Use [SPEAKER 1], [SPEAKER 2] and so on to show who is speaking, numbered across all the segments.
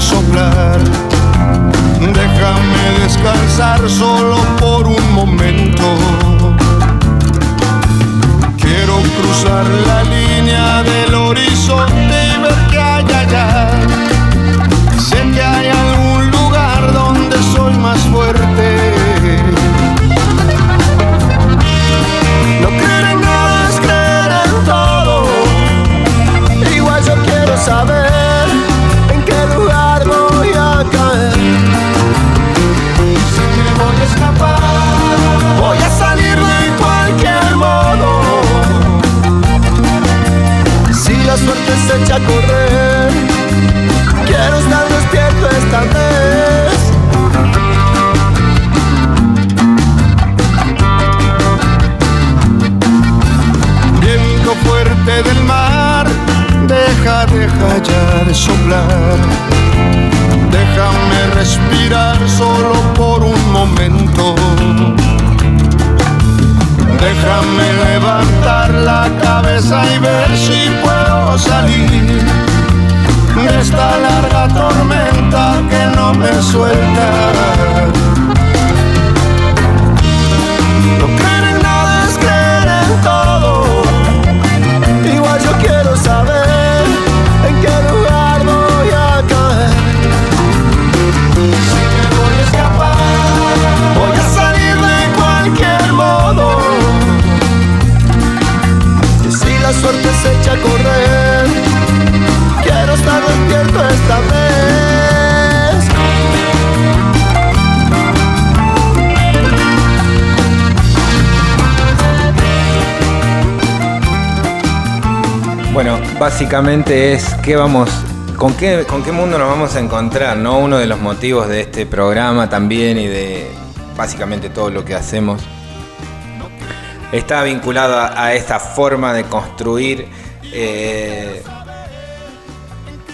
[SPEAKER 1] soplar. Déjame descansar solo tormenta que no me suelta.
[SPEAKER 2] Básicamente es qué vamos, con qué, con qué mundo nos vamos a encontrar, ¿no? Uno de los motivos de este programa también y de básicamente todo lo que hacemos está vinculado a, esta forma de construir eh,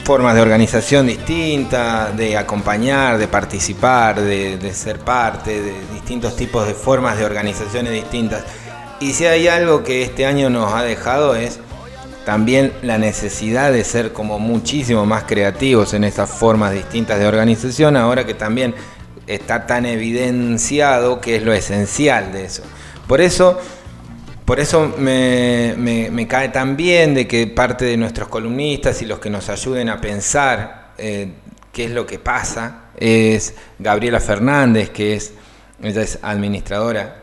[SPEAKER 2] formas de organización distintas, de acompañar, de participar, de, de ser parte, de distintos tipos de formas de organizaciones distintas. Y si hay algo que este año nos ha dejado es también la necesidad de ser como muchísimo más creativos en esas formas distintas de organización, ahora que también está tan evidenciado que es lo esencial de eso. Por eso, por eso me, me- me cae tan bien de que parte de nuestros columnistas y los que nos ayuden a pensar eh, qué es lo que pasa es Gabriela Fernández, que es, ella es administradora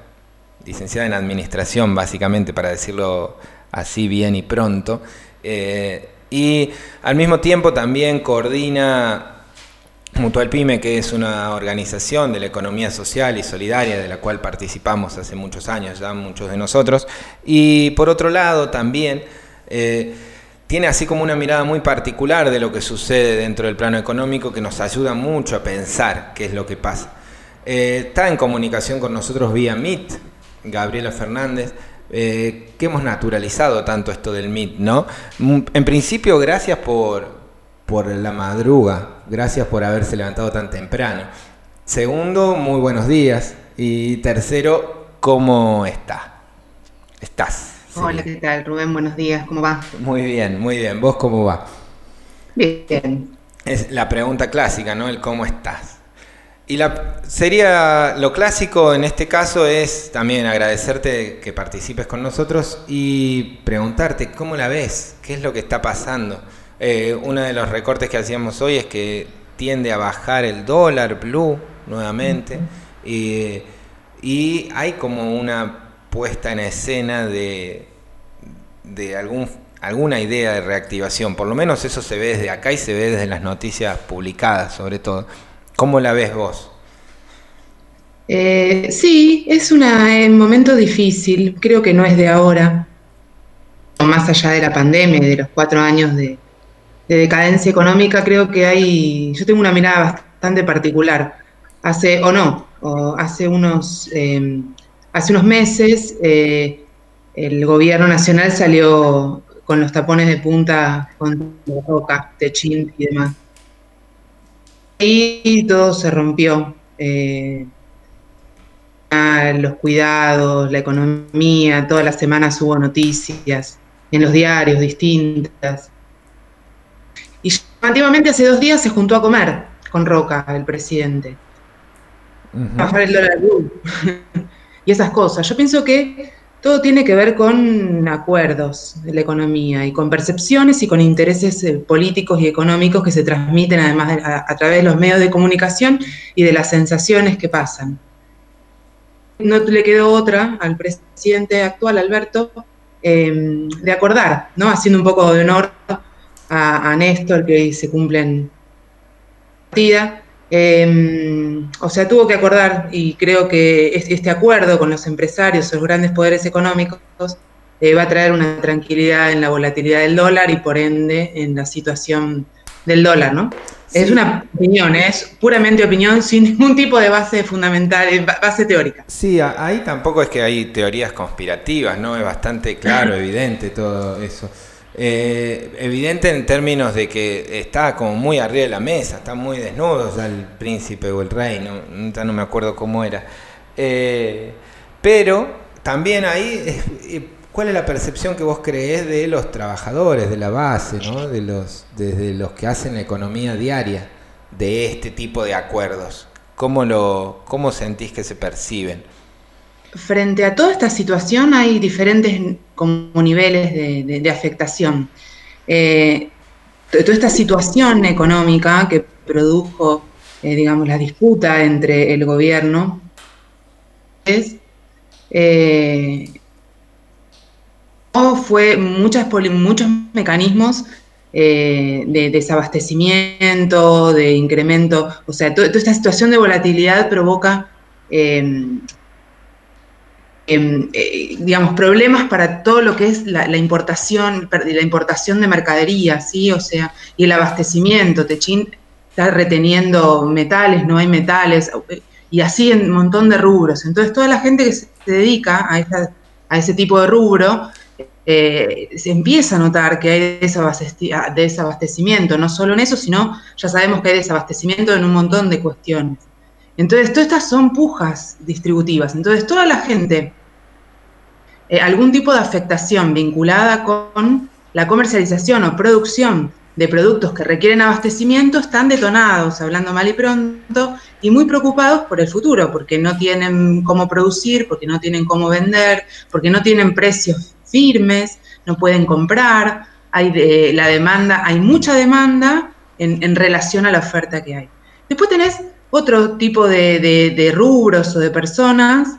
[SPEAKER 2] licenciada en administración, básicamente, para decirlo así bien y pronto. Eh, y al mismo tiempo también coordina Mutual Pyme, que es una organización de la economía social y solidaria de la cual participamos hace muchos años, ya muchos de nosotros. Y por otro lado también eh, tiene así como una mirada muy particular de lo que sucede dentro del plano económico que nos ayuda mucho a pensar qué es lo que pasa. Eh, está en comunicación con nosotros vía Meet, Gabriela Fernández, eh, que hemos naturalizado tanto esto del Meet, ¿no? Mm, En principio, gracias por, por la madruga, gracias por haberse levantado tan temprano. Segundo, muy buenos días. Y tercero, ¿cómo está? ¿Estás?
[SPEAKER 3] Hola, ¿qué tal, Rubén? Buenos días, ¿cómo va?
[SPEAKER 2] Muy bien, muy bien. ¿Vos cómo va?
[SPEAKER 3] Bien.
[SPEAKER 2] Es la pregunta clásica, ¿no? El cómo estás. Y la, sería lo clásico en este caso es también agradecerte que participes con nosotros y preguntarte cómo la ves, qué es lo que está pasando. Eh, uno de los recortes que hacíamos hoy es que tiende a bajar el dólar blue nuevamente y, y hay como una puesta en escena de, de algún, alguna idea de reactivación. Por lo menos eso se ve desde acá y se ve desde las noticias publicadas, sobre todo. ¿Cómo la ves vos?
[SPEAKER 3] Eh, sí, es una- un momento difícil, creo que no es de ahora, más allá de la pandemia y de los cuatro años de, de decadencia económica, creo que hay, yo tengo una mirada bastante particular. Hace, o no, hace unos, eh, hace unos meses eh, el gobierno nacional salió con los tapones de punta con Roca, Techín y demás. Y todo se rompió. eh, los cuidados, la economía, todas las semanas hubo noticias en los diarios distintas. Y llamativamente hace dos días se juntó a comer con Roca, el presidente. Bajar el dólar y esas cosas. Yo pienso que todo tiene que ver con acuerdos de la economía y con percepciones y con intereses eh, políticos y económicos que se transmiten además a, través de los medios de comunicación y de las sensaciones que pasan. No le quedó otra al presidente actual, Alberto, em, de acordar, ¿no? haciendo un poco de honor a, a Néstor, que hoy se cumplen partida, Em, o sea, tuvo que acordar, y creo que este acuerdo con los empresarios, los grandes poderes económicos, eh, va a traer una tranquilidad en la volatilidad del dólar y por ende en la situación del dólar, ¿no? Es una opinión, es puramente opinión sin ningún tipo de base fundamental, eh, base teórica.
[SPEAKER 2] Sí, ahí tampoco es que hay teorías conspirativas, ¿no? Es bastante claro, evidente todo eso. Eh, evidente en términos de que está como muy arriba de la mesa, está muy desnudo ya el príncipe o el rey, no, ya no me acuerdo cómo era. Eh, pero también ahí, eh, ¿cuál es la percepción que vos creés de los trabajadores, de la base, ¿no? de los, desde los que hacen la economía diaria de este tipo de acuerdos? ¿Cómo, lo, cómo sentís que se perciben?
[SPEAKER 3] Frente a toda esta situación hay diferentes como niveles de, afectación. Eh, toda esta situación económica que produjo, eh, digamos, la disputa entre el gobierno es, eh, fue muchas, muchos mecanismos de desabastecimiento, de incremento, o sea, toda esta situación de volatilidad provoca Em, eh, digamos, problemas para todo lo que es la, importación, la importación de mercadería, ¿sí? O sea, y el abastecimiento. Techín está reteniendo metales, no hay metales, y así en un montón de rubros. Entonces, toda la gente que se dedica a, a ese tipo de rubro, eh, se empieza a notar que hay desabastecimiento, no solo en eso, sino ya sabemos que hay desabastecimiento en un montón de cuestiones. Entonces, todas estas son pujas distributivas. Entonces, toda la gente, eh, algún tipo de afectación vinculada con la comercialización o producción de productos que requieren abastecimiento están detonados, hablando mal y pronto, y muy preocupados por el futuro, porque no tienen cómo producir, porque no tienen cómo vender, porque no tienen precios firmes, no pueden comprar, hay de, la demanda, hay mucha demanda en, en relación a la oferta que hay. Después tenés otro tipo de, rubros o de personas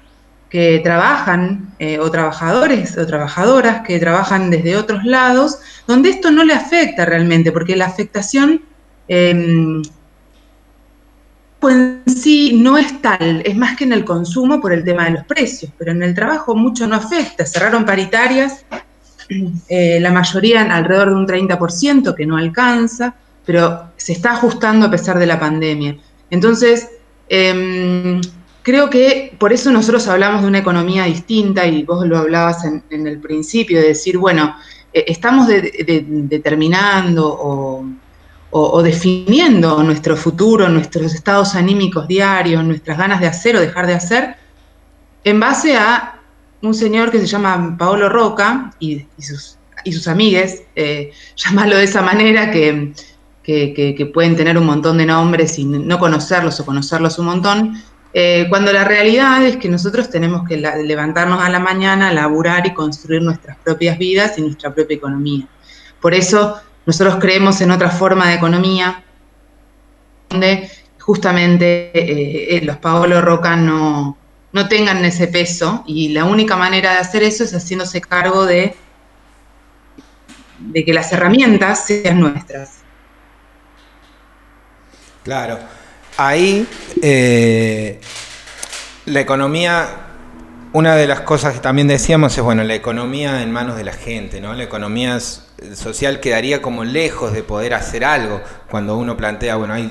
[SPEAKER 3] que trabajan, eh, o trabajadores o trabajadoras que trabajan desde otros lados, donde esto no le afecta realmente, porque la afectación em, pues en sí no es tal, es más que en el consumo por el tema de los precios, pero en el trabajo mucho no afecta. Cerraron paritarias, eh, la mayoría alrededor de un 30%, que no alcanza, pero se está ajustando a pesar de la pandemia. Entonces, em, creo que por eso nosotros hablamos de una economía distinta y vos lo hablabas en, el principio, de decir, bueno, eh, estamos determinando o, definiendo nuestro futuro, nuestros estados anímicos diarios, nuestras ganas de hacer o dejar de hacer, en base a un señor que se llama Paolo Roca y, sus, y sus amigues, eh, llamarlo de esa manera, que que, pueden tener un montón de nombres y no conocerlos o conocerlos un montón, eh, cuando la realidad es que nosotros tenemos que levantarnos a la mañana, laburar y construir nuestras propias vidas y nuestra propia economía. Por eso nosotros creemos en otra forma de economía, donde justamente eh, eh, los Paolo Roca no, no tengan ese peso y la única manera de hacer eso es haciéndose cargo de, de que las herramientas sean nuestras.
[SPEAKER 2] Claro. Ahí eh, la economía, una de las cosas que también decíamos es, bueno, la economía en manos de la gente, ¿no? La economía social quedaría como lejos de poder hacer algo cuando uno plantea, bueno, hay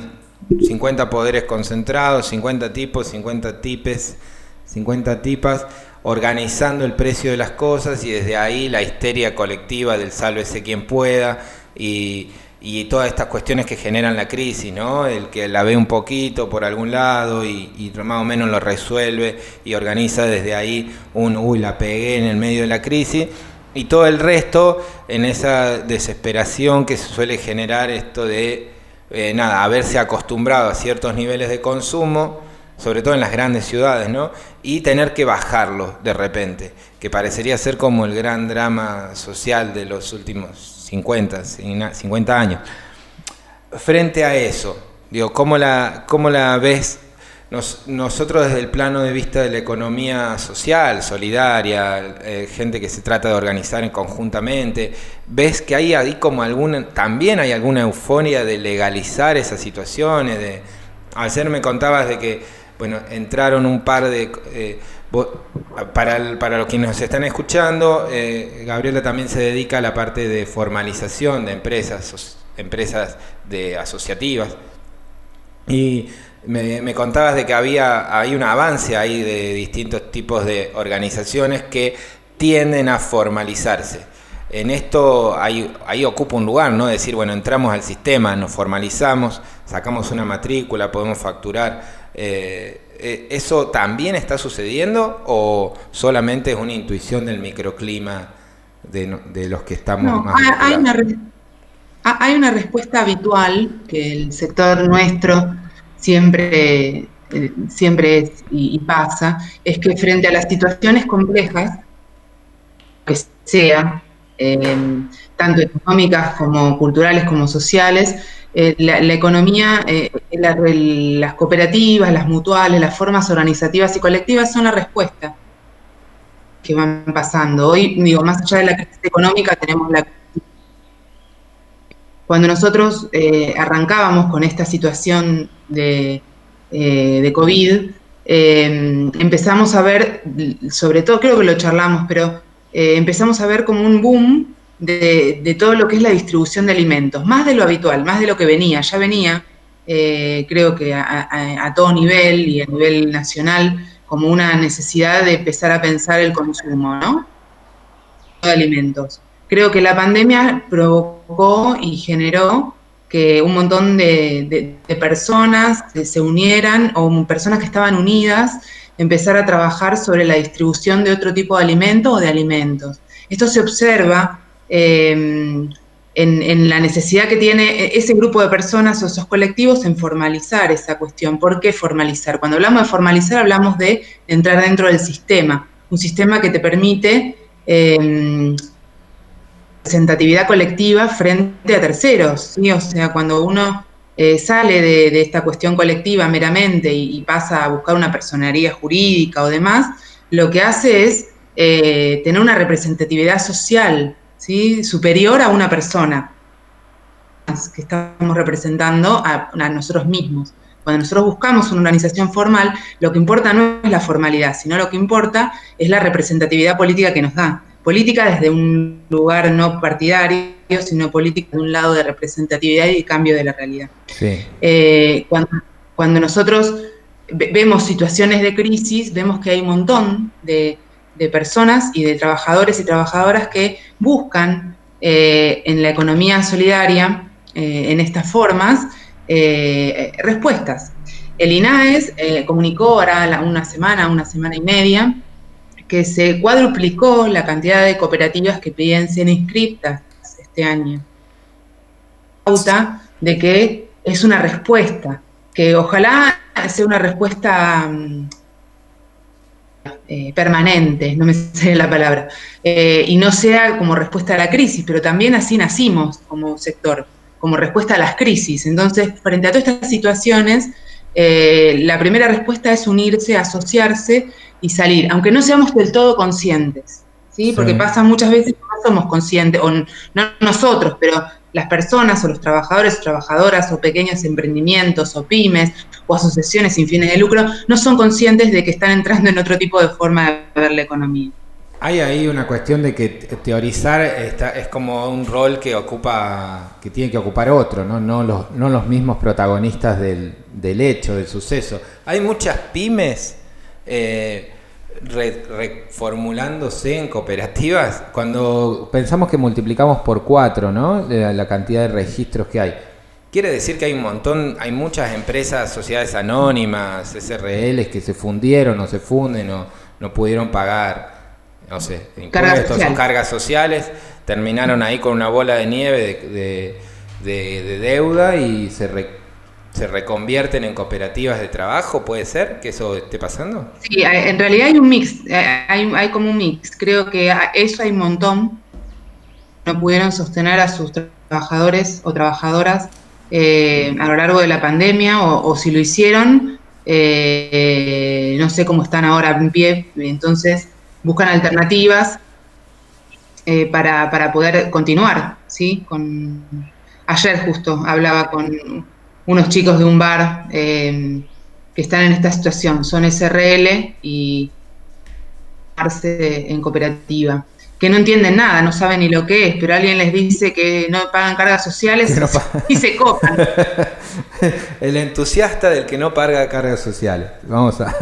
[SPEAKER 2] 50 poderes concentrados, 50 tipos, 50 tipes, 50 tipas, organizando el precio de las cosas y desde ahí la histeria colectiva del sálvese quien pueda y y todas estas cuestiones que generan la crisis, ¿no? El que la ve un poquito por algún lado y, más o menos lo resuelve y organiza desde ahí un, uy, la pegué en el medio de la crisis. y todo el resto en esa desesperación que se suele generar esto de, eh, nada, haberse acostumbrado a ciertos niveles de consumo, sobre todo en las grandes ciudades, ¿no? Y tener que bajarlo de repente, que parecería ser como el gran drama social de los últimos 50, 50 años. Frente a eso, digo, ¿cómo la, cómo la ves nosotros desde el plano de vista de la economía social, solidaria, eh, gente que se trata de organizar conjuntamente, ves que hay ahí como alguna, también hay alguna euforia de legalizar esas situaciones, de, ayer me contabas de que, bueno, entraron un par de... Eh, para, para los que nos están escuchando, eh, Gabriela también se dedica a la parte de formalización de empresas, empresas de asociativas. Y me, contabas de que había hay un avance ahí de distintos tipos de organizaciones que tienden a formalizarse. En esto ahí, ahí ocupa un lugar, ¿no? Decir, bueno, entramos al sistema, nos formalizamos, sacamos una matrícula, podemos facturar. Eh, ¿Eso también está sucediendo o solamente es una intuición del microclima de, los que estamos más
[SPEAKER 3] hay, una, hay una respuesta habitual que el sector nuestro siempre, eh, siempre es y, pasa, es que frente a las situaciones complejas, que sean, eh, tanto económicas como culturales como sociales, eh, la, economía, las cooperativas, las mutuales, las formas organizativas y colectivas son la respuesta que van pasando. Hoy, digo, más allá de la crisis económica, tenemos la cuando nosotros eh, arrancábamos con esta situación de, eh, COVID, eh, empezamos a ver, sobre todo creo que lo charlamos, pero empezamos a ver como un boom de, todo lo que es la distribución de alimentos, más de lo habitual, más de lo que venía, ya venía, creo que a, a, todo nivel y a nivel nacional, como una necesidad de empezar a pensar el consumo, ¿no? De alimentos. Creo que la pandemia provocó y generó que un montón de, personas se unieran o personas que estaban unidas empezar a trabajar sobre la distribución de otro tipo de alimentos o de alimentos. Esto se observa em, en, la necesidad que tiene ese grupo de personas o esos colectivos en formalizar esa cuestión. ¿Por qué formalizar? Cuando hablamos de formalizar hablamos de entrar dentro del sistema, un sistema que te permite em, representatividad colectiva frente a terceros. O sea, cuando uno eh, sale de, esta cuestión colectiva meramente y, pasa a buscar una personería jurídica o demás, lo que hace es eh, tener una representatividad social ¿sí? superior a una persona que estamos representando a, a nosotros mismos. Cuando nosotros buscamos una organización formal, lo que importa no es la formalidad, sino lo que importa es la representatividad política que nos da política desde un lugar no partidario, sino política de un lado de representatividad y cambio de la realidad. Eh, cuando, nosotros vemos situaciones de crisis, vemos que hay un montón de, personas y de trabajadores y trabajadoras que buscan eh, en la economía solidaria, eh, en estas formas, respuestas. El INAES comunicó ahora una semana, una semana y media, que se cuadruplicó la cantidad de cooperativas que pedían ser inscritas este año. De que es una respuesta, que ojalá sea una respuesta mm, eh, permanente, no me sé la palabra, eh, y no sea como respuesta a la crisis, pero también así nacimos como sector, como respuesta a las crisis. Entonces, frente a todas estas situaciones, eh, la primera respuesta es unirse, asociarse y salir, aunque no seamos del todo conscientes, ¿sí? Porque pasa muchas veces que no somos conscientes, o no nosotros, pero las personas o los trabajadores o trabajadoras o pequeños emprendimientos o pymes o asociaciones sin fines de lucro no son conscientes de que están entrando en otro tipo de forma de ver la economía.
[SPEAKER 2] Hay ahí una cuestión de que teorizar está, es como un rol que ocupa, que tiene que ocupar otro, no, no, los, no los mismos protagonistas del, del hecho, del suceso. Hay muchas pymes eh, reformulándose en cooperativas, cuando pensamos que multiplicamos por cuatro, ¿no? La, cantidad de registros que hay. Quiere decir que hay un montón, hay muchas empresas, sociedades anónimas, SRLs que se fundieron o se funden o no pudieron pagar no sé, impuestos o cargas sociales, terminaron ahí con una bola de nieve de, deuda y se, se reconvierten en cooperativas de trabajo, ¿puede ser que eso esté pasando?
[SPEAKER 3] Sí, en realidad hay un mix, hay, hay como un mix, creo que eso hay un montón, no pudieron sostener a sus trabajadores o trabajadoras eh, a lo largo de la pandemia o, si lo hicieron, eh, no sé cómo están ahora en pie, entonces buscan alternativas eh, para, poder continuar, ¿sí? Ayer justo hablaba con unos chicos de un bar que están en esta situación, son SRL y en cooperativa que no entienden nada, no saben ni lo que es, pero alguien les dice que no pagan cargas sociales y se copan.
[SPEAKER 2] El entusiasta del que no paga cargas sociales. Vamos a.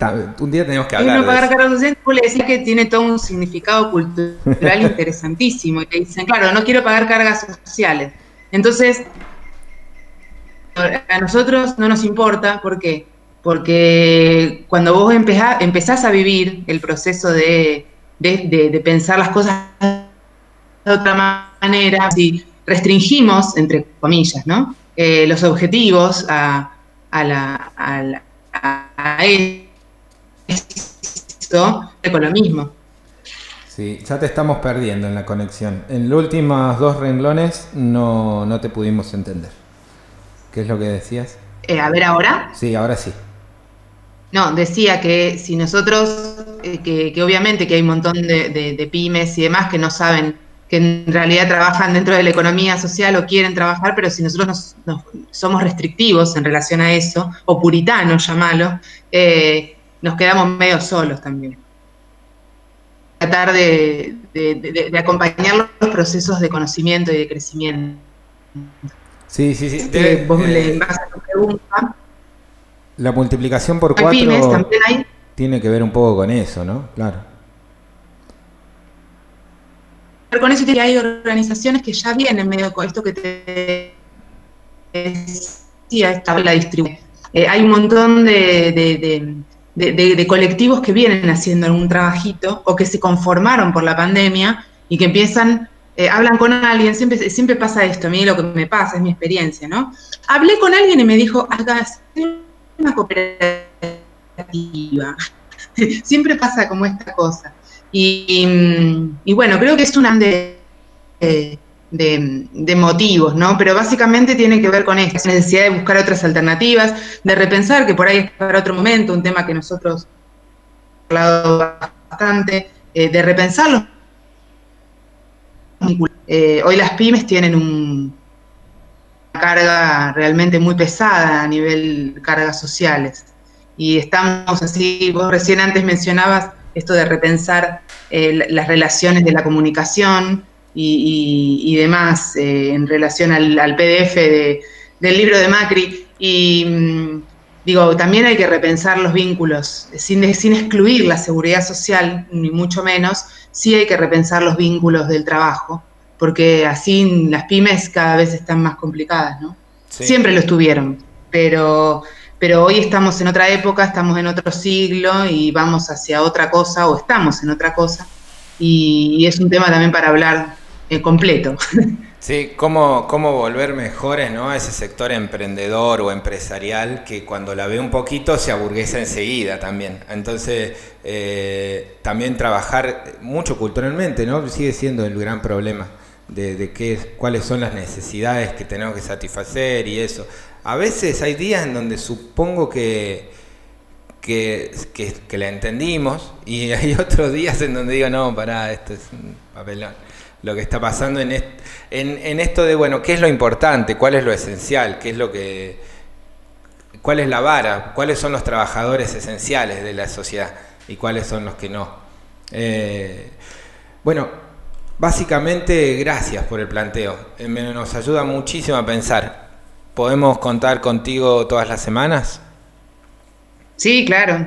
[SPEAKER 2] Un día tenemos que hablar.
[SPEAKER 3] no pagar cargas sociales, le decís que tiene todo un significado cultural interesantísimo. Y te dicen, claro, no quiero pagar cargas sociales. Entonces, a nosotros no nos importa, ¿por qué? Porque cuando vos empezás a vivir el proceso de de, pensar las cosas de otra manera, si restringimos, entre comillas, ¿no? Eh, los objetivos a, a, la, a, esto, con lo mismo.
[SPEAKER 2] Sí, ya te estamos perdiendo en la conexión. En los últimos dos renglones no, no te pudimos entender. ¿Qué es lo que decías?
[SPEAKER 3] Eh, a ver ahora.
[SPEAKER 2] Sí, ahora sí.
[SPEAKER 3] No, decía que si nosotros, eh, que, obviamente que hay un montón de, pymes y demás que no saben que en realidad trabajan dentro de la economía social o quieren trabajar, pero si nosotros nos, somos restrictivos en relación a eso, o puritanos, llamalo, eh, nos quedamos medio solos también. Tratar de, acompañar los procesos de conocimiento y de crecimiento.
[SPEAKER 2] Sí, sí, sí. vos le vas a tu pregunta. La multiplicación por cuatro tiene que ver un poco con eso, ¿no? Claro.
[SPEAKER 3] Con eso hay organizaciones que ya vienen medio con esto que te decía, esta la distribución. Eh, hay un montón de, colectivos que vienen haciendo algún trabajito o que se conformaron por la pandemia y que empiezan, eh, hablan con alguien, siempre, siempre pasa esto, a mí lo que me pasa es mi experiencia, ¿no? Hablé con alguien y me dijo, hagas una cooperativa. Siempre pasa como esta cosa. Y, bueno, creo que es una de, de, motivos, ¿no? Pero básicamente tiene que ver con esta necesidad de buscar otras alternativas, de repensar que por ahí es para otro momento, un tema que nosotros hemos hablado bastante, eh, de repensarlo. Eh, hoy las pymes tienen un, carga realmente muy pesada a nivel cargas sociales. Y estamos así, vos recién antes mencionabas esto de repensar eh, las relaciones de la comunicación y, demás eh, en relación al, PDF del libro de Macri. Y mm, digo, también hay que repensar los vínculos, sin, sin excluir la seguridad social, ni mucho menos, sí hay que repensar los vínculos del trabajo porque así las pymes cada vez están más complicadas, ¿no? Siempre lo estuvieron, pero, pero hoy estamos en otra época, estamos en otro siglo y vamos hacia otra cosa o estamos en otra cosa y, es un tema también para hablar eh, completo.
[SPEAKER 2] Sí, cómo, cómo volver mejores ¿no? a ese sector emprendedor o empresarial que cuando la ve un poquito se aburguesa enseguida también. Entonces, eh, también trabajar mucho culturalmente, ¿no? Sigue siendo el gran problema de, qué, cuáles son las necesidades que tenemos que satisfacer y eso. A veces hay días en donde supongo que, que, que, la entendimos y hay otros días en donde digo, no, pará, esto es un papelón. Lo que está pasando en, en, en esto de, bueno, ¿qué es lo importante? ¿Cuál es lo esencial? ¿Qué es lo que... ¿Cuál es la vara? ¿Cuáles son los trabajadores esenciales de la sociedad? ¿Y cuáles son los que no? Eh, bueno, Básicamente, gracias por el planteo. Eh, nos ayuda muchísimo a pensar. ¿Podemos contar contigo todas las semanas?
[SPEAKER 3] Sí, claro.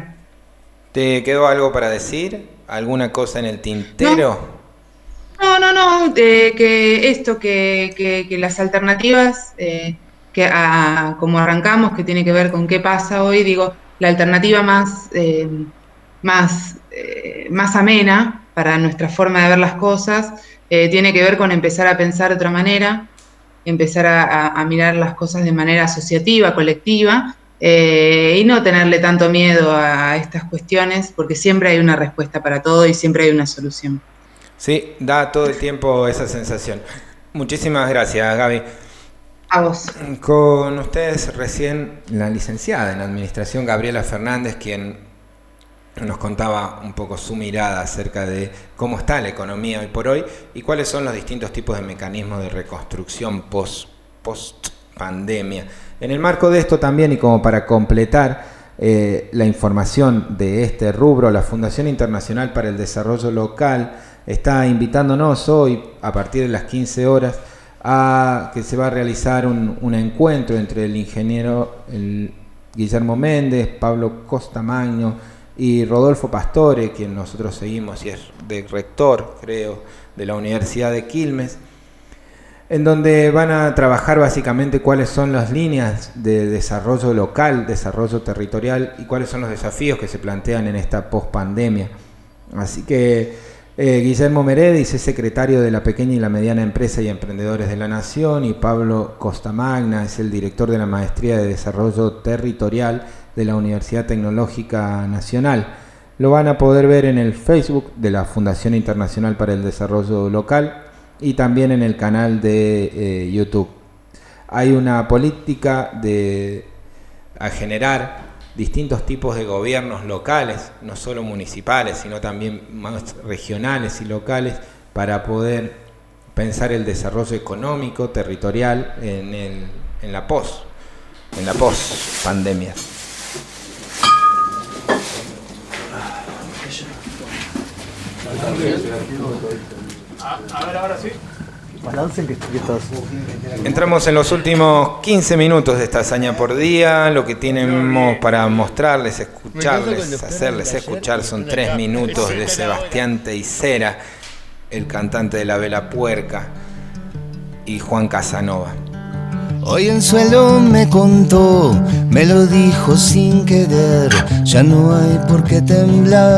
[SPEAKER 2] ¿Te quedó algo para decir? ¿Alguna cosa en el tintero?
[SPEAKER 3] No, no, no. que esto, que, las alternativas, eh, que como arrancamos, que tiene que ver con qué pasa hoy, digo, la alternativa más, eh, más más amena para nuestra forma de ver las cosas, eh, tiene que ver con empezar a pensar de otra manera, empezar a, mirar las cosas de manera asociativa, colectiva, eh, y no tenerle tanto miedo a estas cuestiones, porque siempre hay una respuesta para todo y siempre hay una solución.
[SPEAKER 2] Sí, da todo el tiempo esa sensación. Muchísimas gracias, Gaby.
[SPEAKER 3] A vos.
[SPEAKER 2] Con ustedes recién la licenciada en Administración, Gabriela Fernández, quien nos contaba un poco su mirada acerca de cómo está la economía hoy por hoy y cuáles son los distintos tipos de mecanismos de reconstrucción post, post pandemia. En el marco de esto también y como para completar eh, la información de este rubro, la Fundación Internacional para el Desarrollo Local está invitándonos hoy a partir de las 15 horas a que se va a realizar un, encuentro entre el ingeniero Guillermo Méndez, Pablo Costa Magno, y Rodolfo Pastore, quien nosotros seguimos y es de rector, creo, de la Universidad de Quilmes, en donde van a trabajar básicamente cuáles son las líneas de desarrollo local, desarrollo territorial y cuáles son los desafíos que se plantean en esta pospandemia. Así que eh, Guillermo Meredis es secretario de la pequeña y la mediana empresa y emprendedores de la Nación y Pablo Costamagna es el director de la maestría de desarrollo territorial de la Universidad Tecnológica Nacional. Lo van a poder ver en el Facebook de la Fundación Internacional para el Desarrollo Local y también en el canal de eh, YouTube. Hay una política de a generar distintos tipos de gobiernos locales, no solo municipales, sino también más regionales y locales, para poder pensar el desarrollo económico, territorial en, el, en la pos, en la pos pandemia. A, ver, ahora sí. Entramos en los últimos 15 minutos de esta hazaña por día. Lo que tenemos para mostrarles, escucharles, hacerles escuchar son tres minutos de Sebastián Teisera, el cantante de la Vela Puerca, y Juan Casanova.
[SPEAKER 4] Hoy el suelo me contó, me lo dijo sin querer, ya no hay por qué temblar.